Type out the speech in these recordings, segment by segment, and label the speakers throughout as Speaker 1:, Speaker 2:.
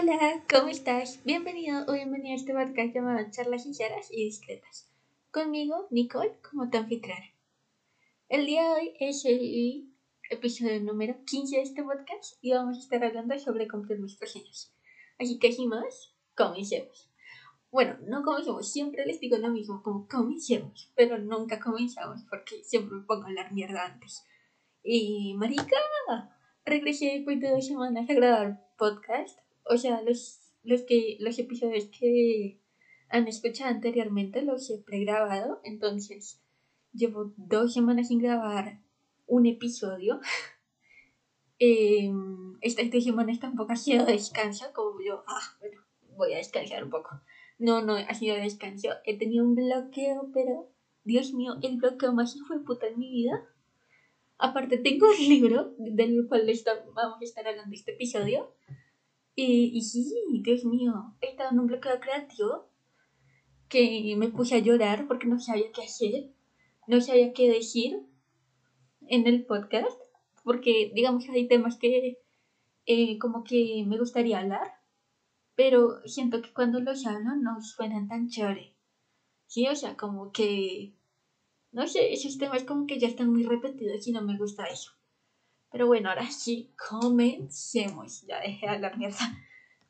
Speaker 1: Hola, ¿cómo estás? Bienvenido o bienvenida a este podcast llamado Charlas Sinceras y Discretas. Conmigo, Nicole, como tu anfitriona. El día de hoy es el episodio número 15 de este podcast y vamos a estar hablando sobre nuestros sueños. Así que sin más, comencemos. Bueno, no comencemos, siempre les digo lo mismo, como comencemos, pero nunca comenzamos porque siempre me pongo a hablar mierda antes. Y marica, regresé después de dos semanas a grabar podcast. O sea, los, los, que, los episodios que han escuchado anteriormente los he pregrabado. Entonces, llevo dos semanas sin grabar un episodio. eh, estas dos semanas tampoco ha sido descanso, como yo, ah, bueno, voy a descansar un poco. No, no ha sido descanso. He tenido un bloqueo, pero Dios mío, el bloqueo más hijo puta en mi vida. Aparte, tengo un libro del cual vamos a estar hablando este episodio. Y, y sí, Dios mío, he estado en un bloqueo creativo que me puse a llorar porque no sabía qué hacer, no sabía qué decir en el podcast, porque digamos hay temas que eh, como que me gustaría hablar, pero siento que cuando los hablo no suenan tan chévere. Sí, o sea, como que, no sé, esos temas como que ya están muy repetidos y no me gusta eso. Pero bueno, ahora sí, comencemos. Ya dejé de hablar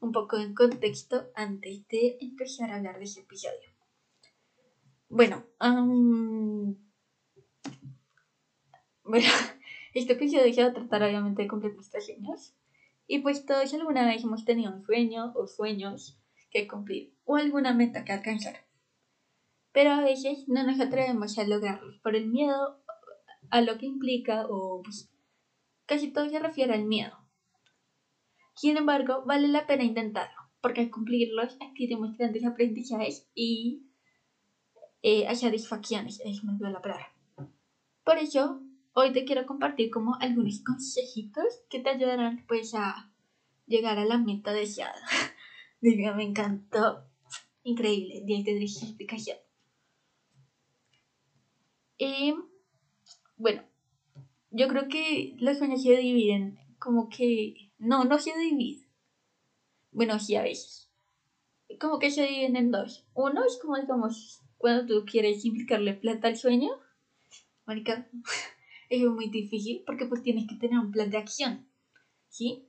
Speaker 1: un poco en contexto antes de empezar a hablar de ese episodio. Bueno, um... bueno, este episodio se va a tratar obviamente de cumplir nuestros sueños. Y pues todos alguna vez hemos tenido un sueño o sueños que cumplir o alguna meta que alcanzar. Pero a veces no nos atrevemos a lograrlos por el miedo a lo que implica o pues casi todo se refiere al miedo. Sin embargo, vale la pena intentarlo, porque al cumplirlos adquirimos grandes aprendizajes y eh, satisfacciones, es me la palabra. Por eso, hoy te quiero compartir como algunos consejitos que te ayudarán pues a llegar a la meta deseada. Diga, me encantó. Increíble, 10 de explicación. Y bueno, yo creo que los sueños se dividen como que... No, no se dividen. Bueno, sí, a veces. Como que se dividen en dos. Uno es como, digamos, cuando tú quieres implicarle plata al sueño. Marica, es muy difícil porque pues tienes que tener un plan de acción. ¿Sí?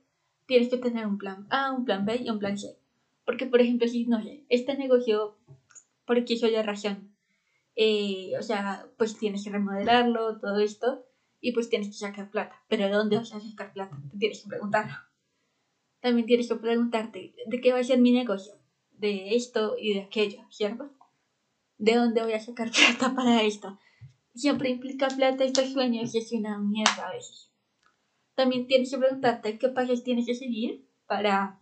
Speaker 1: Tienes que tener un plan A, un plan B y un plan C. Porque, por ejemplo, si, no sé, este negocio, por aquí soy de razón, eh, o sea, pues tienes que remodelarlo, todo esto y pues tienes que sacar plata. Pero ¿de dónde vas a sacar plata? Te tienes que preguntar. También tienes que preguntarte, ¿de qué va a ser mi negocio? De esto y de aquello, ¿cierto? ¿De dónde voy a sacar plata para esto? Siempre implica plata estos sueños y es una mierda a veces. También tienes que preguntarte qué pasos tienes que seguir para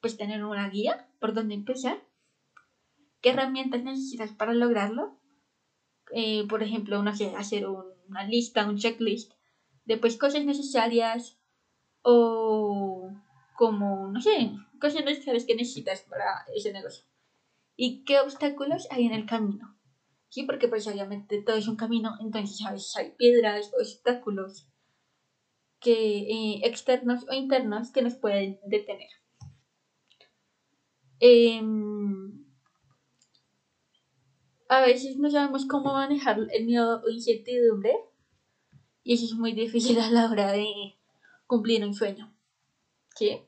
Speaker 1: pues tener una guía por dónde empezar. ¿Qué herramientas necesitas para lograrlo? Eh, por ejemplo, no sé, hacer una lista, un checklist de pues cosas necesarias o como, no sé, cosas necesarias que necesitas para ese negocio. ¿Y qué obstáculos hay en el camino? Sí, porque pues obviamente todo es un camino, entonces a veces hay piedras, obstáculos que, eh, externos o internos que nos pueden detener. Eh, a veces no sabemos cómo manejar el miedo o incertidumbre y eso es muy difícil a la hora de cumplir un sueño. ¿Sí?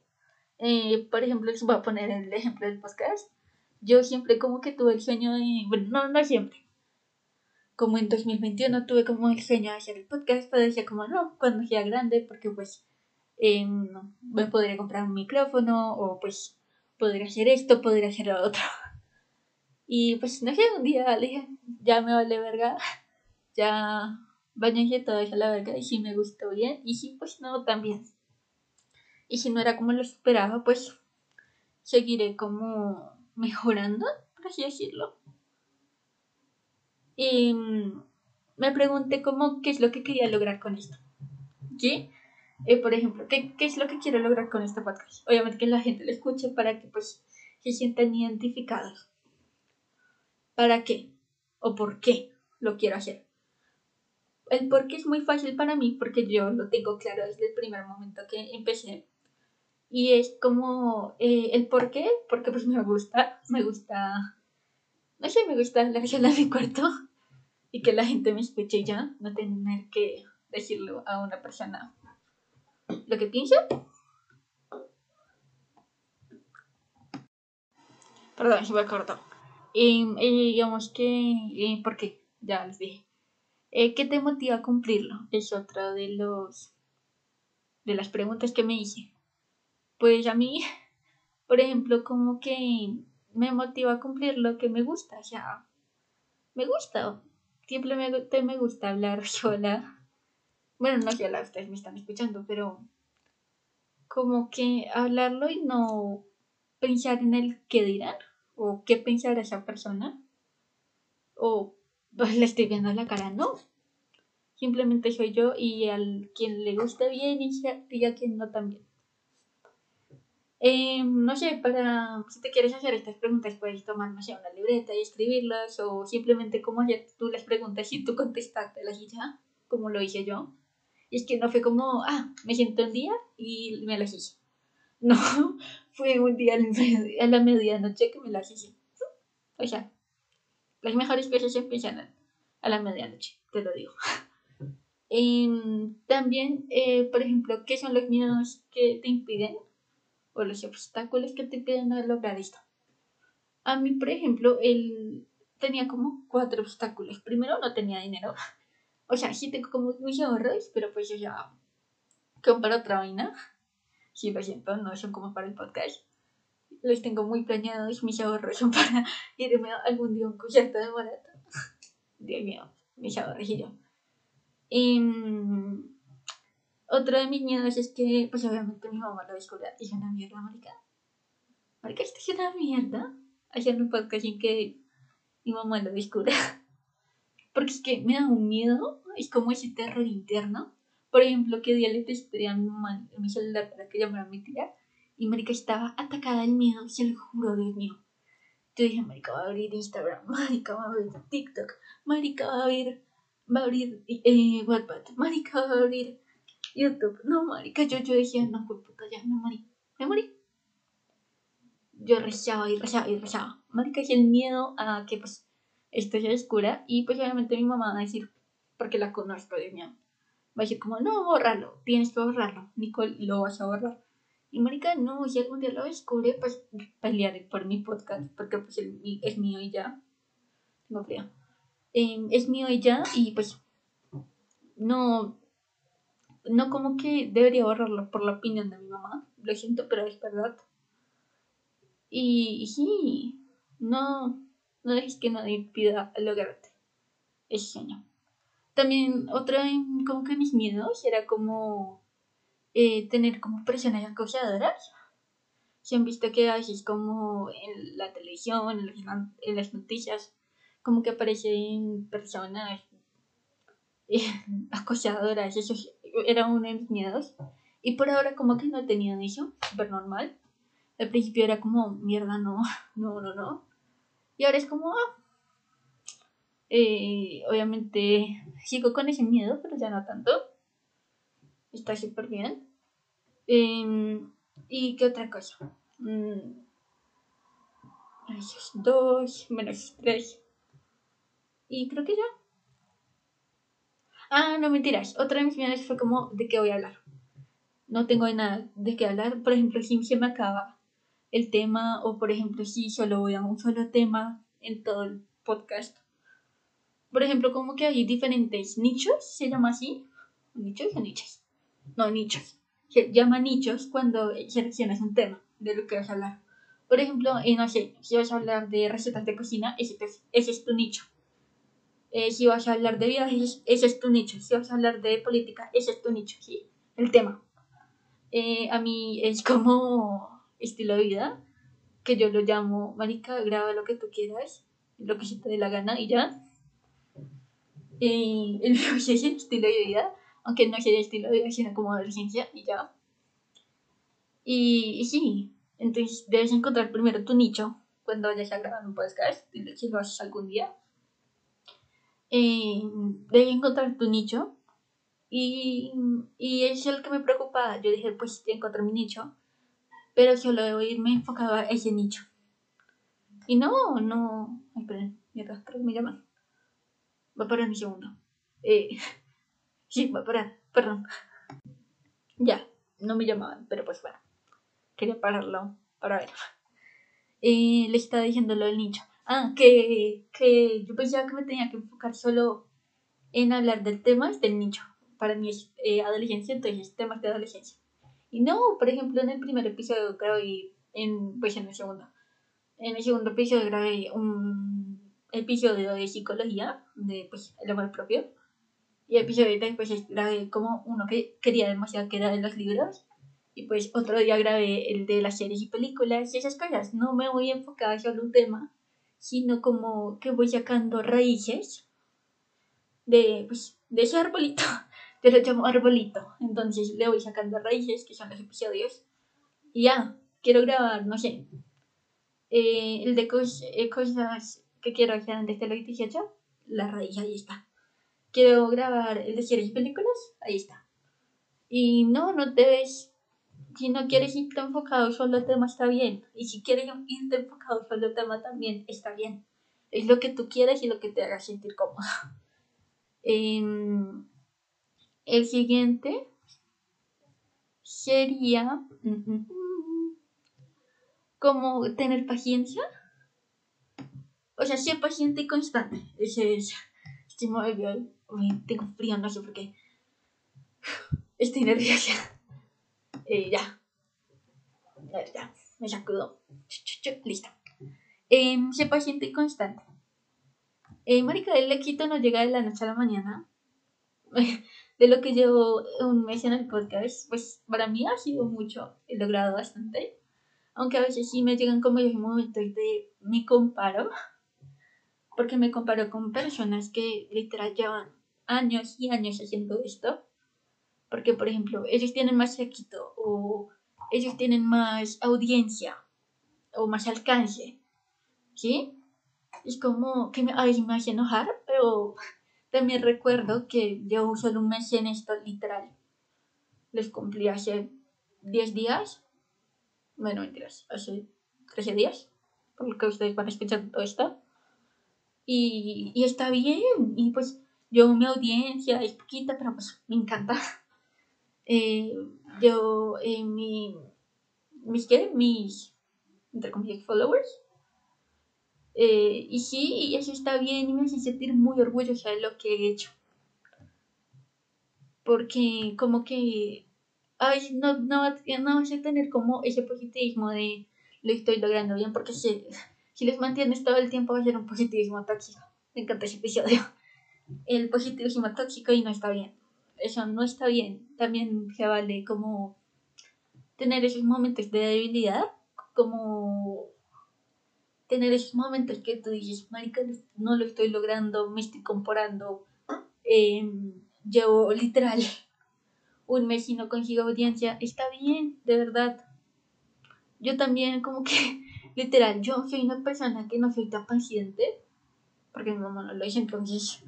Speaker 1: Eh, por ejemplo, les voy a poner el ejemplo del podcast. Yo siempre como que tuve el sueño de... Bueno, no, no siempre. Como en 2021 tuve como el sueño de hacer el podcast, pero decía como no, cuando sea grande, porque pues eh, me podría comprar un micrófono o pues podría hacer esto, podría hacer lo otro. Y pues no sé, un día le dije, ya me vale verga, ya bañé todo a la verga y si me gustó bien y si pues no también. Y si no era como lo esperaba, pues seguiré como mejorando, por así decirlo. Y mm, me pregunté cómo qué es lo que quería lograr con esto. ¿Sí? Eh, por ejemplo, ¿qué, ¿qué es lo que quiero lograr con este podcast? Obviamente que la gente lo escuche para que pues se sientan identificados para qué o por qué lo quiero hacer. El por qué es muy fácil para mí porque yo lo tengo claro desde el primer momento que empecé Y es como eh, el por qué, porque pues me gusta, me gusta, no sé, me gusta la sola en mi cuarto y que la gente me escuche ya, no tener que decirlo a una persona lo que pienso. Perdón, se me cortado. Y, digamos que, ¿por qué? Ya les dije. Eh, ¿Qué te motiva a cumplirlo? Es otra de los de las preguntas que me hice. Pues a mí, por ejemplo, como que me motiva a cumplir lo que me gusta, o sea, me gusta, simplemente me gusta hablar sola. Bueno, no sola, ustedes me están escuchando, pero como que hablarlo y no pensar en el qué dirán o qué pensará esa persona o pues, le estoy viendo la cara, no. Simplemente soy yo y al quien le gusta bien y a quien no también. Eh, no sé, para si te quieres hacer estas preguntas puedes tomar, no sé, una libreta y escribirlas o simplemente como hacer tú las preguntas y tú contestártelas y ya, como lo hice yo. Y es que no fue como, ah, me siento un día y me las hice. No, fue un día a la medianoche que me las hice. O sea, las mejores cosas empiezan a la medianoche, te lo digo. También, eh, por ejemplo, ¿qué son los miedos que te impiden o los obstáculos que te impiden lograr esto? A mí, por ejemplo, él tenía como cuatro obstáculos. Primero, no tenía dinero. O sea, sí tengo como mis ahorros, pero pues yo ya para otra vaina. Sí, lo siento, no son como para el podcast. Los tengo muy planeados, mis ahorros son para irme algún día a un concierto de barato. Dios mío, mis ahorros y yo. Y, em, otro de mis miedos es que, pues obviamente mi mamá lo descubrió y es una mierda, marica. Marica, esto es una mierda. Haciendo un podcast sin que mi mamá lo descubra. Porque es que me da un miedo, es como ese terror interno. Por ejemplo, que día le testé a mi mamá mi celular para que llamara a mi tía. Y marica estaba atacada del miedo, se lo juro, Dios mío. Yo dije, marica va a abrir Instagram, marica va a abrir TikTok, marica va a abrir va a abrir eh, Wattpad, marica, va a abrir YouTube. No, marica, yo, yo decía, no, pues puta, ya me morí, me morí. Yo rezaba y rezaba y rezaba. Marica, y el miedo a que, pues, esto se descubra. Y, pues, obviamente mi mamá va a decir, porque la conozco, Dios mío, va a decir como, no, bórralo, tienes que borrarlo. Nicole, lo vas a borrar. Y marica, no, si algún día lo descubre, pues pelearé por mi podcast, porque pues es mío y ya. No creo. Em, es mío y ya, y pues no, no como que debería borrarlo por la opinión de mi mamá, lo siento, pero es verdad. Y, sí, no, no dejes que nadie pida lograrte ese sueño. También otro como que mis miedos era como eh, tener como personas acosadoras. Si han visto que a veces como en la televisión, en las noticias, como que aparecen personas eh, acosadoras, eso era uno de mis miedos. Y por ahora como que no tenía eso, súper normal. Al principio era como, mierda, no, no, no, no. Y ahora es como, ah, eh, obviamente sigo con ese miedo, pero ya no tanto. Está súper bien. Em, ¿Y qué otra cosa? Mm, dos menos tres. Y creo que ya. Ah, no mentiras. Otra de mis miedos fue como de qué voy a hablar. No tengo nada de qué hablar. Por ejemplo, si se me acaba el tema o por ejemplo si solo voy a un solo tema en todo el podcast. Por ejemplo, como que hay diferentes nichos, se llama así. ¿Nichos o nichos? No, nichos. Se llama nichos cuando seleccionas un tema de lo que vas a hablar. Por ejemplo, eh, no sé, si vas a hablar de recetas de cocina, ese es tu nicho. Eh, si vas a hablar de viajes, ese es tu nicho. Si vas a hablar de política, ese es tu nicho, ¿sí? El tema. Eh, a mí es como estilo de vida, que yo lo llamo, marica, graba lo que tú quieras, lo que se te dé la gana y ya. Eh, el mío es estilo de vida, aunque no sea estilo de vida, sino como adolescencia y ya. Y, y, sí, entonces debes encontrar primero tu nicho cuando vayas a grabar un podcast, si lo haces algún día eh, debes encontrar tu nicho. Y, y es el que me preocupa. Yo dije, pues encontré mi nicho. pero solo irme enfocado a ese nicho. Y no, no. Ay, esperen, mierda, creo que me llaman. Va a parar un segundo. Eh, sí, va a parar, perdón. Ya, no me llamaban, pero pues bueno. Quería pararlo para ver. Eh, le estaba diciendo lo del nicho. Ah, que, que yo pensaba que me tenía que enfocar solo en hablar del tema del nicho. Para es eh, adolescencia, entonces temas de adolescencia. Y no, por ejemplo, en el primer episodio grabé, en, pues en el segundo, en el segundo episodio grabé un episodio de psicología, de pues el amor propio. Y el episodio después grabé como uno que quería demasiado, que era de los libros. Y pues otro día grabé el de las series y películas y esas cosas. No me voy a enfocar solo un tema, sino como que voy sacando raíces de, pues, de ese arbolito. Yo lo llamo arbolito. Entonces le voy sacando raíces, que son los episodios. Y ya, quiero grabar, no sé, eh, el de eh, cosas que quiero hacer antes de los 18, la raíz, ahí está. Quiero grabar el de series y películas, ahí está. Y no, no debes, si no quieres irte enfocado solo al tema, está bien. Y si quieres irte enfocado solo al tema, también está bien. Es lo que tú quieres y lo que te haga sentir cómodo. Em, el siguiente sería mm, mm, mm, como tener paciencia. O sea, ser paciente y constante. Ese es. Estoy muy bien. tengo frío, no sé por qué. Estoy nerviosa. Eh, ya. Ya. Me sacudo. Listo. Eh, ser paciente y constante. Eh, marica, el éxito no llega de la noche a la mañana. de lo que llevo un mes en el podcast, pues para mí ha sido mucho, he logrado bastante. Aunque a veces sí me llegan como los momentos de me comparo, porque me comparo con personas que literal llevan años y años haciendo esto. Porque, por ejemplo, ellos tienen más éxito o ellos tienen más audiencia o más alcance. ¿Sí? Es como que me, a veces me hace enojar, pero también recuerdo que yo solo un mes en esto, literal. Les cumplí hace 10 días. Bueno, mentiras, hace 13 días. Por lo que ustedes van a escuchar todo esto. Y, y está bien. Y pues yo, mi audiencia es poquita, pero pues me encanta. Eh, yo, eh, mi, mis, ¿qué? Mis, entre comillas, followers eh, y sí, eso está bien y me hace sentir muy orgullosa de lo que he hecho. Porque como que ay, no, no, no vas a tener como ese positivismo de lo estoy logrando bien, porque si, si les mantienes todo el tiempo va a ser un positivismo tóxico. Me encanta ese episodio. El positivismo tóxico y no está bien. Eso no está bien. También se vale como tener esos momentos de debilidad, como tener esos momentos que tú dices, marica, no lo estoy logrando, me estoy comparando, em, llevo literal un mes y no consigo audiencia, está bien, de verdad. Yo también como que, literal, yo soy una persona que no soy tan paciente, porque mi mamá no lo hizo, entonces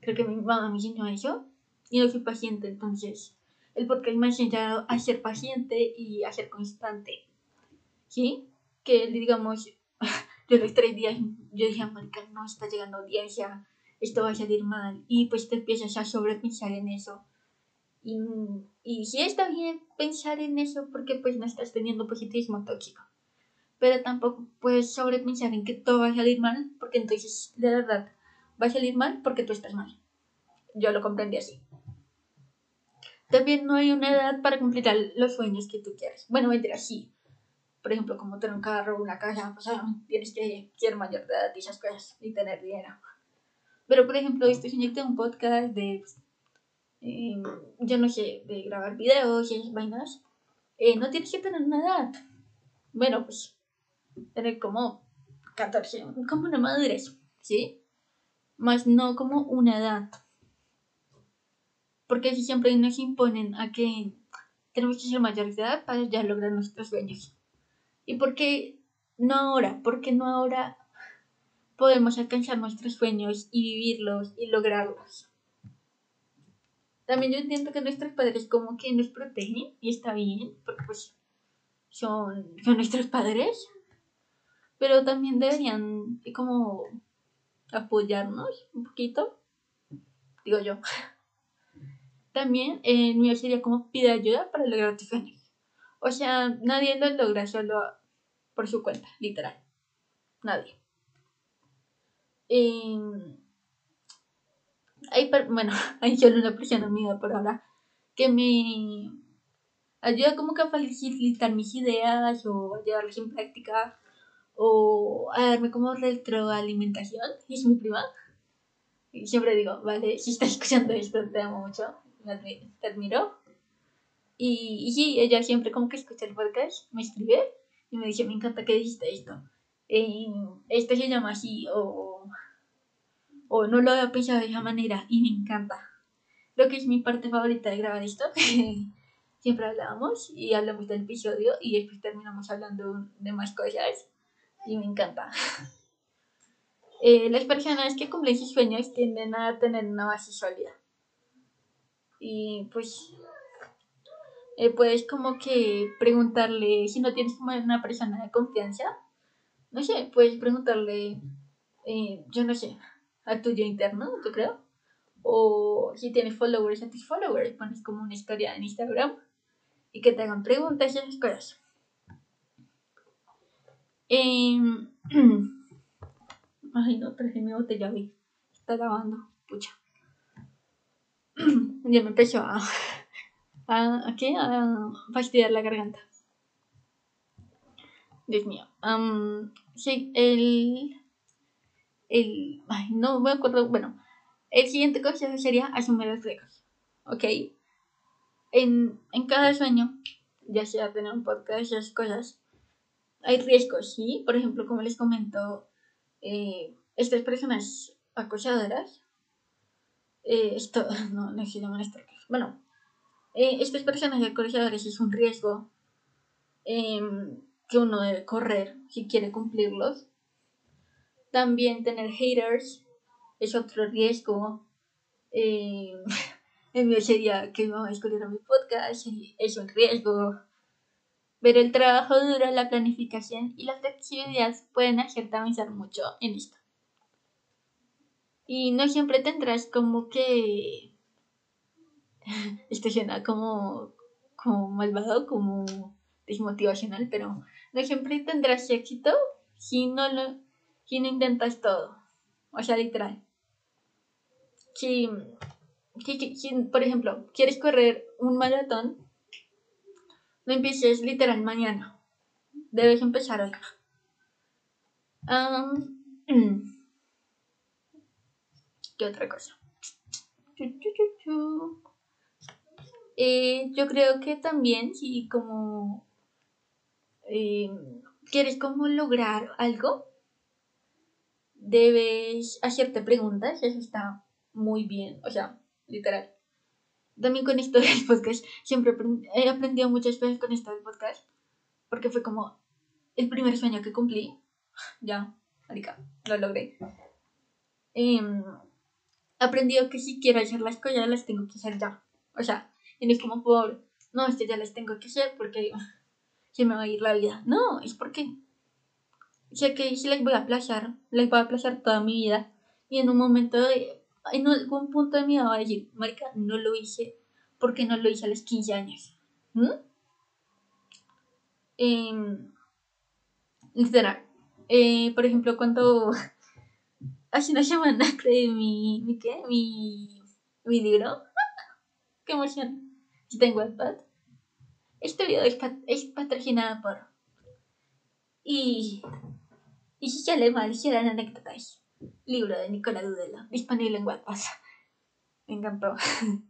Speaker 1: creo que mi mamá me enseñó eso, y no soy paciente, entonces el podcast me ha enseñado a ser paciente y a ser constante, ¿sí? Que digamos, yo los tres días, yo dije, marica, no está llegando audiencia, esto va a salir mal. Y pues te empiezas a sobrepensar en eso. Y, y sí está bien pensar en eso porque pues no estás teniendo positivismo tóxico. Pero tampoco puedes sobrepensar en que todo va a salir mal porque entonces de verdad va a salir mal porque tú estás mal. Yo lo comprendí así. También no hay una edad para completar los sueños que tú quieras. Bueno, mentira, sí por ejemplo, como tener un carro, una casa, pues ah, tienes que ser mayor de edad y esas cosas y tener dinero. Pero, por ejemplo, estoy soñando un podcast de, eh, yo no sé, de grabar videos y vainas. Eh, no tienes que tener una edad. Bueno, pues, tener como 14, como una madurez, ¿sí? Más no como una edad. Porque si siempre nos imponen a que tenemos que ser mayores de edad para ya lograr nuestros sueños. ¿Y por qué no ahora? ¿Por qué no ahora podemos alcanzar nuestros sueños y vivirlos y lograrlos? También yo entiendo que nuestros padres como que nos protegen y está bien, porque pues son, son nuestros padres, pero también deberían como apoyarnos un poquito, digo yo. También el mío sería como pide ayuda para lograr tus sueños. O sea, nadie lo logra solo por su cuenta, literal. Nadie. Eh, hay, bueno, hay solo una persona amiga por ahora que me ayuda como que a facilitar mis ideas o a llevarlas en práctica o a darme como retroalimentación. Es mi prima. Y siempre digo, vale, si estás escuchando esto, te amo mucho, te admiro. Y, y sí, ella siempre como que escucha el podcast, me escribe y me dice, me encanta que dijiste esto. Eh, esto se llama así, o, o no lo había pensado de esa manera, y me encanta. Creo que es mi parte favorita de grabar esto. siempre hablábamos y hablamos del episodio y después terminamos hablando de más cosas y me encanta. Eh, las personas que cumplen sus sueños tienden a tener una base sólida. Y pues eh, puedes como que preguntarle, si no tienes como una persona de confianza, no sé, puedes preguntarle, eh, yo no sé, a tuyo interno, yo creo. O si tienes followers a tus followers, pones como una historia en Instagram y que te hagan preguntas y esas cosas. Em, ay, no traje mi botella, vi. Está lavando, pucha. ya me empezó a a, ¿a qué? A fastidiar la garganta. Dios mío. sí, el, el, ay, no me acuerdo, bueno, el siguiente consejo sería asumir los riesgos, ¿ok? En, en cada sueño, ya sea tener un podcast, esas cosas, hay riesgos, ¿sí? Por ejemplo, como les comento, eh, estas personas acosadoras, eh, esto, no, no se llaman bueno, eh, estas personas de colegiadores es un riesgo em, que uno debe correr si quiere cumplirlos. También tener haters es otro riesgo. Eh, el mío sería que mi mamá escuchara mi podcast, es un riesgo. Pero el trabajo duro, la planificación y las actividades pueden hacerte avanzar mucho en esto. Y no siempre tendrás como que esto suena como, como malvado, como desmotivacional, pero no siempre tendrás éxito si no lo si no intentas todo. O sea, literal. Si, si, por ejemplo, quieres correr un maratón, no empieces literal mañana. Debes empezar hoy. ¿Qué otra cosa? Eh, yo creo que también si como eh, quieres como lograr algo, debes hacerte preguntas, eso está muy bien, o sea, literal. También con esto del podcast, siempre he aprendido muchas cosas con esto del podcast, porque fue como el primer sueño que cumplí, ya, marica, lo logré. Eh, aprendido que si quiero hacer las cosas, las tengo que hacer ya. O sea, y no es como por, no, es que ya les tengo que hacer porque se me va a ir la vida. No, es porque sé que si les voy a aplazar, les voy a aplazar toda mi vida. Y en un momento, de, en algún punto de mi vida a decir, marica, no lo hice porque no lo hice a los 15 años. ¿Mm? Eh, literal. Eh, por ejemplo, cuando hace una semana creé mi, mi, ¿qué? mi, mi libro. ¡Qué emoción! tengo iPad. Este video es, es patrocinado por. Y. Y si sale mal, serán anécdotas. Libro de Nicola Dudela, disponible en Wattpad. Me encantó.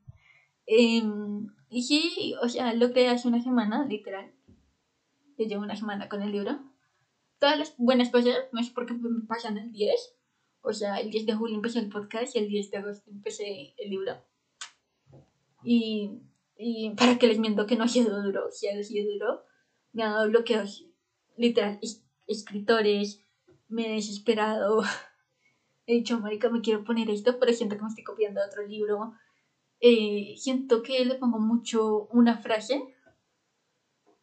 Speaker 1: Em, y sí, o sea, lo creé hace una semana, literal. Yo llevo una semana con el libro. Todas las buenas cosas, no es porque me pasan el 10. O sea, el 10 de julio empecé el podcast y el 10 de agosto empecé el libro. Y y para que les miento que no ha sido duro, si ha sido duro, me ha dado bloqueos, literal, escritores, me he desesperado. He dicho, marica, me quiero poner esto, pero siento que me estoy copiando otro libro. Eh, siento que le pongo mucho una frase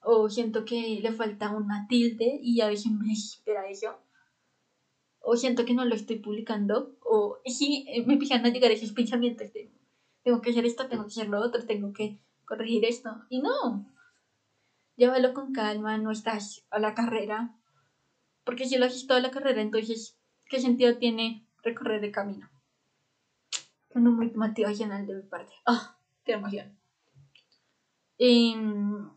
Speaker 1: o siento que le falta una tilde y a veces me espera eso, o siento que no lo estoy publicando, o si eh, me empiezan a llegar esos pensamientos de tengo que hacer esto, tengo que hacer lo otro, tengo que corregir esto, y no, llévalo con calma, no estás a la carrera, porque si lo haces toda la carrera, entonces, ¿qué sentido tiene recorrer el camino? Una muy motivacional de mi parte. ¡Ah! ¡Qué emoción! Em,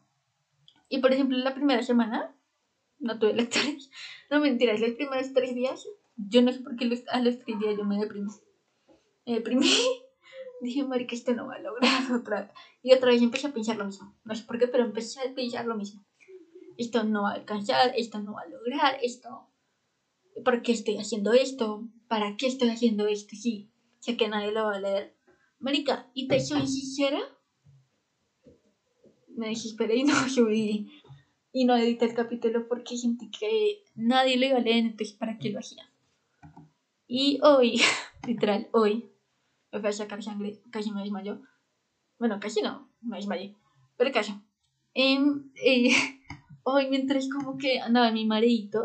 Speaker 1: y por ejemplo, la primera semana no tuve lectores. No mentiras, los primeros tres días, yo no sé por qué los, a los tres días yo me deprimí. Me deprimí. Dije, marica, esto no va a lograr otra vez. Y otra vez empecé a pensar lo mismo. No sé por qué, pero empecé a pensar lo mismo. Esto no va a alcanzar, esto no va a lograr, esto. ¿Por qué estoy haciendo esto? ¿Para qué estoy haciendo esto? Sí, sé que nadie lo va a leer. Marica, y te soy sincera, me desesperé y no subí y no edité el capítulo porque sentí que nadie lo iba a leer, entonces ¿para qué lo hacía? Y hoy, literal, hoy, me fui a sacar sangre, casi me desmayó. Bueno, casi no, me desmayé, pero casi. Em, eh, hoy mientras como que andaba en mi mareito,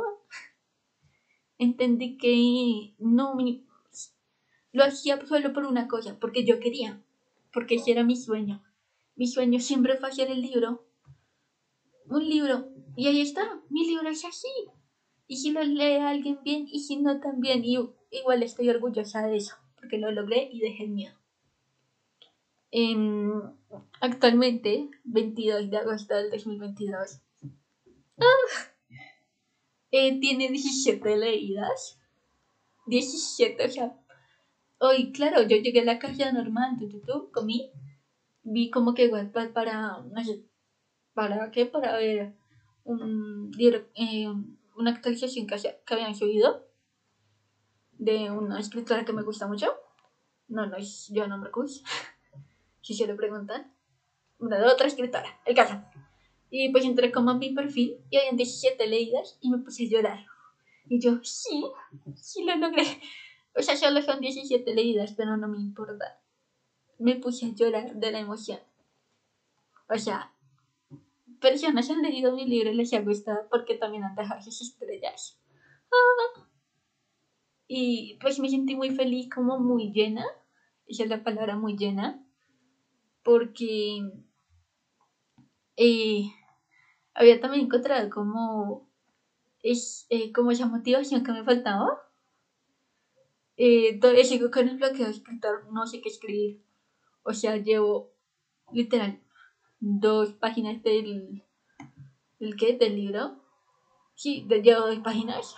Speaker 1: entendí que no lo hacía solo por una cosa, porque yo quería, porque ese era mi sueño. Mi sueño siempre fue hacer el libro. Un libro. Y ahí está. Mi libro es así. Y si lo lee alguien bien y si no también. Y igual estoy orgullosa de eso. Porque lo logré y dejé el miedo. actualmente, 22 de agosto del 2022. Ah, eh, tiene 17 leídas. 17, o sea. Hoy, claro, yo llegué a la caja normal, tú, tú, comí vi como que Wattpad para, no sé, ¿para qué? Para ver un, eh, una actualización que, que habían subido de una escritora que me gusta mucho. No, no es no me si se lo preguntan. Una de otra escritora, el caso. Y pues entré como a mi perfil y habían 17 leídas y me puse a llorar. Y yo, sí, sí lo logré. O sea, solo son 17 leídas, pero no me importa me puse a llorar de la emoción. O sea, personas han leído mi libro y les ha gustado porque también han dejado sus estrellas. Ah. Y pues me sentí muy feliz, como muy llena. Esa es la palabra muy llena. Porque eh, había también encontrado como, es, eh, como esa motivación que me faltaba. Eh, sigo con el bloqueo de escritor, no sé qué escribir. O sea, llevo literal dos páginas del. ¿Del qué? Del libro. Sí, llevo dos páginas.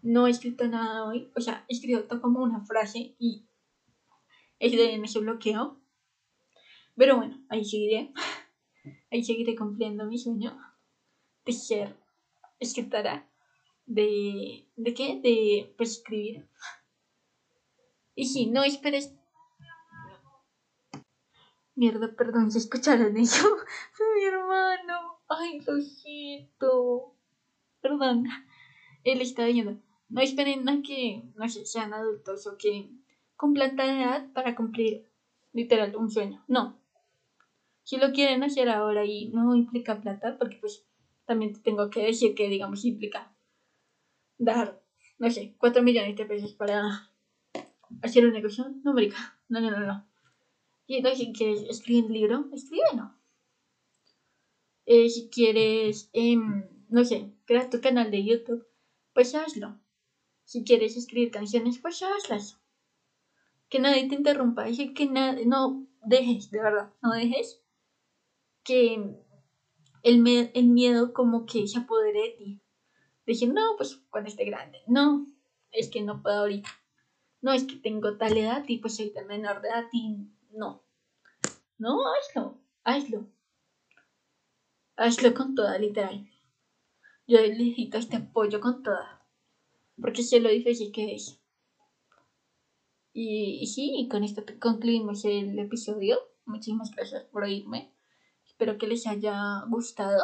Speaker 1: No he escrito nada hoy. O sea, he escrito como una frase y es de ese bloqueo. Pero bueno, ahí seguiré. Ahí seguiré cumpliendo mi sueño de ser escritora. De. ¿De qué? De pues, escribir. Y si no esperes Mierda, perdón, si escucharon eso. Mi hermano. Ay, lo siento. Perdón. Él está diciendo, no esperen a que, no sean adultos o que cumplan tal edad para cumplir literal un sueño. No. Si lo quieren hacer ahora y no implica plata, porque pues también te tengo que decir que, digamos, implica dar, no sé, 4 millones de pesos para hacer un negocio. No. No, no, no, no. Y si quieres escribir un libro, escríbelo. Eh, si quieres, em, no sé, crear tu canal de YouTube, pues hazlo. Si quieres escribir canciones, pues hazlas. Que nadie te interrumpa. Y que no dejes, de verdad, no dejes que el, el miedo como que se apodere de ti. Dije, no, pues cuando esté grande. No, es que no puedo ahorita. No, es que tengo tal edad y pues soy tan menor de edad y no. No, hazlo, hazlo. Hazlo con toda, literal. Yo necesito este apoyo con toda. Porque sé lo difícil que es. Y, sí, con esto concluimos el episodio. Muchísimas gracias por oírme. Espero que les haya gustado.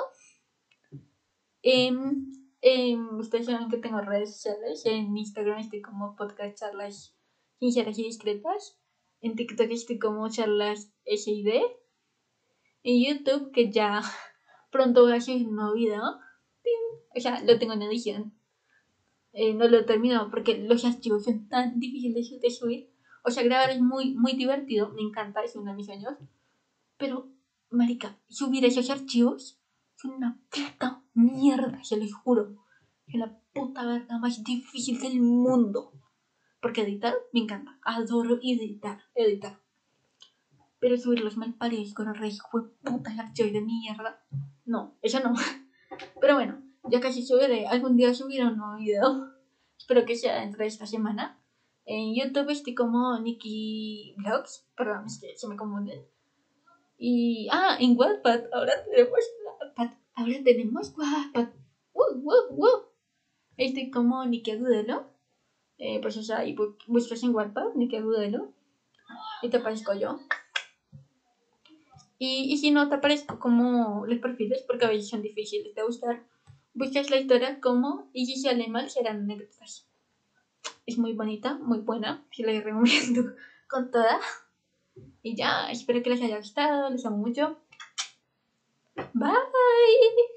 Speaker 1: Em, em, ustedes saben que tengo redes sociales. En Instagram estoy como podcast charlas sinceras y discretas. En TikTok estoy como charlas SID. En YouTube, que ya pronto voy a subir un nuevo video. O sea, lo tengo en edición. Eh, no lo he terminado porque los archivos son tan difíciles de subir. O sea, grabar es muy, muy divertido, me encanta, es uno de mis sueños. Pero, marica, subir esos archivos son una puta mierda, se los juro. Es la puta verga más difícil del mundo. Porque editar me encanta, adoro editar, editar. Pero subir los malparidos con el rey fue puta el archivo de mierda. No, eso no. Pero bueno, ya casi subiré. Algún día subiré un nuevo video. Espero que sea dentro de esta semana. En YouTube estoy como Nikki Vlogs. Perdón, es que se me confunden. Y. Ah, en Wattpad. Ahora tenemos Wattpad. Ahora tenemos Wattpad. ¡Wow, wow, wow! Estoy como Nikki Agudelo. Eh, pues o sea, y buscas en Wattpad, Nikki Agudelo. Y te aparezco yo. Y, y si no te aparezco como los perfiles, porque a veces son difíciles de buscar, buscas la historia como y si sale mal serán anécdotas. Es muy bonita, muy buena, si la recomiendo con toda. Y ya, espero que les haya gustado, les amo mucho. Bye.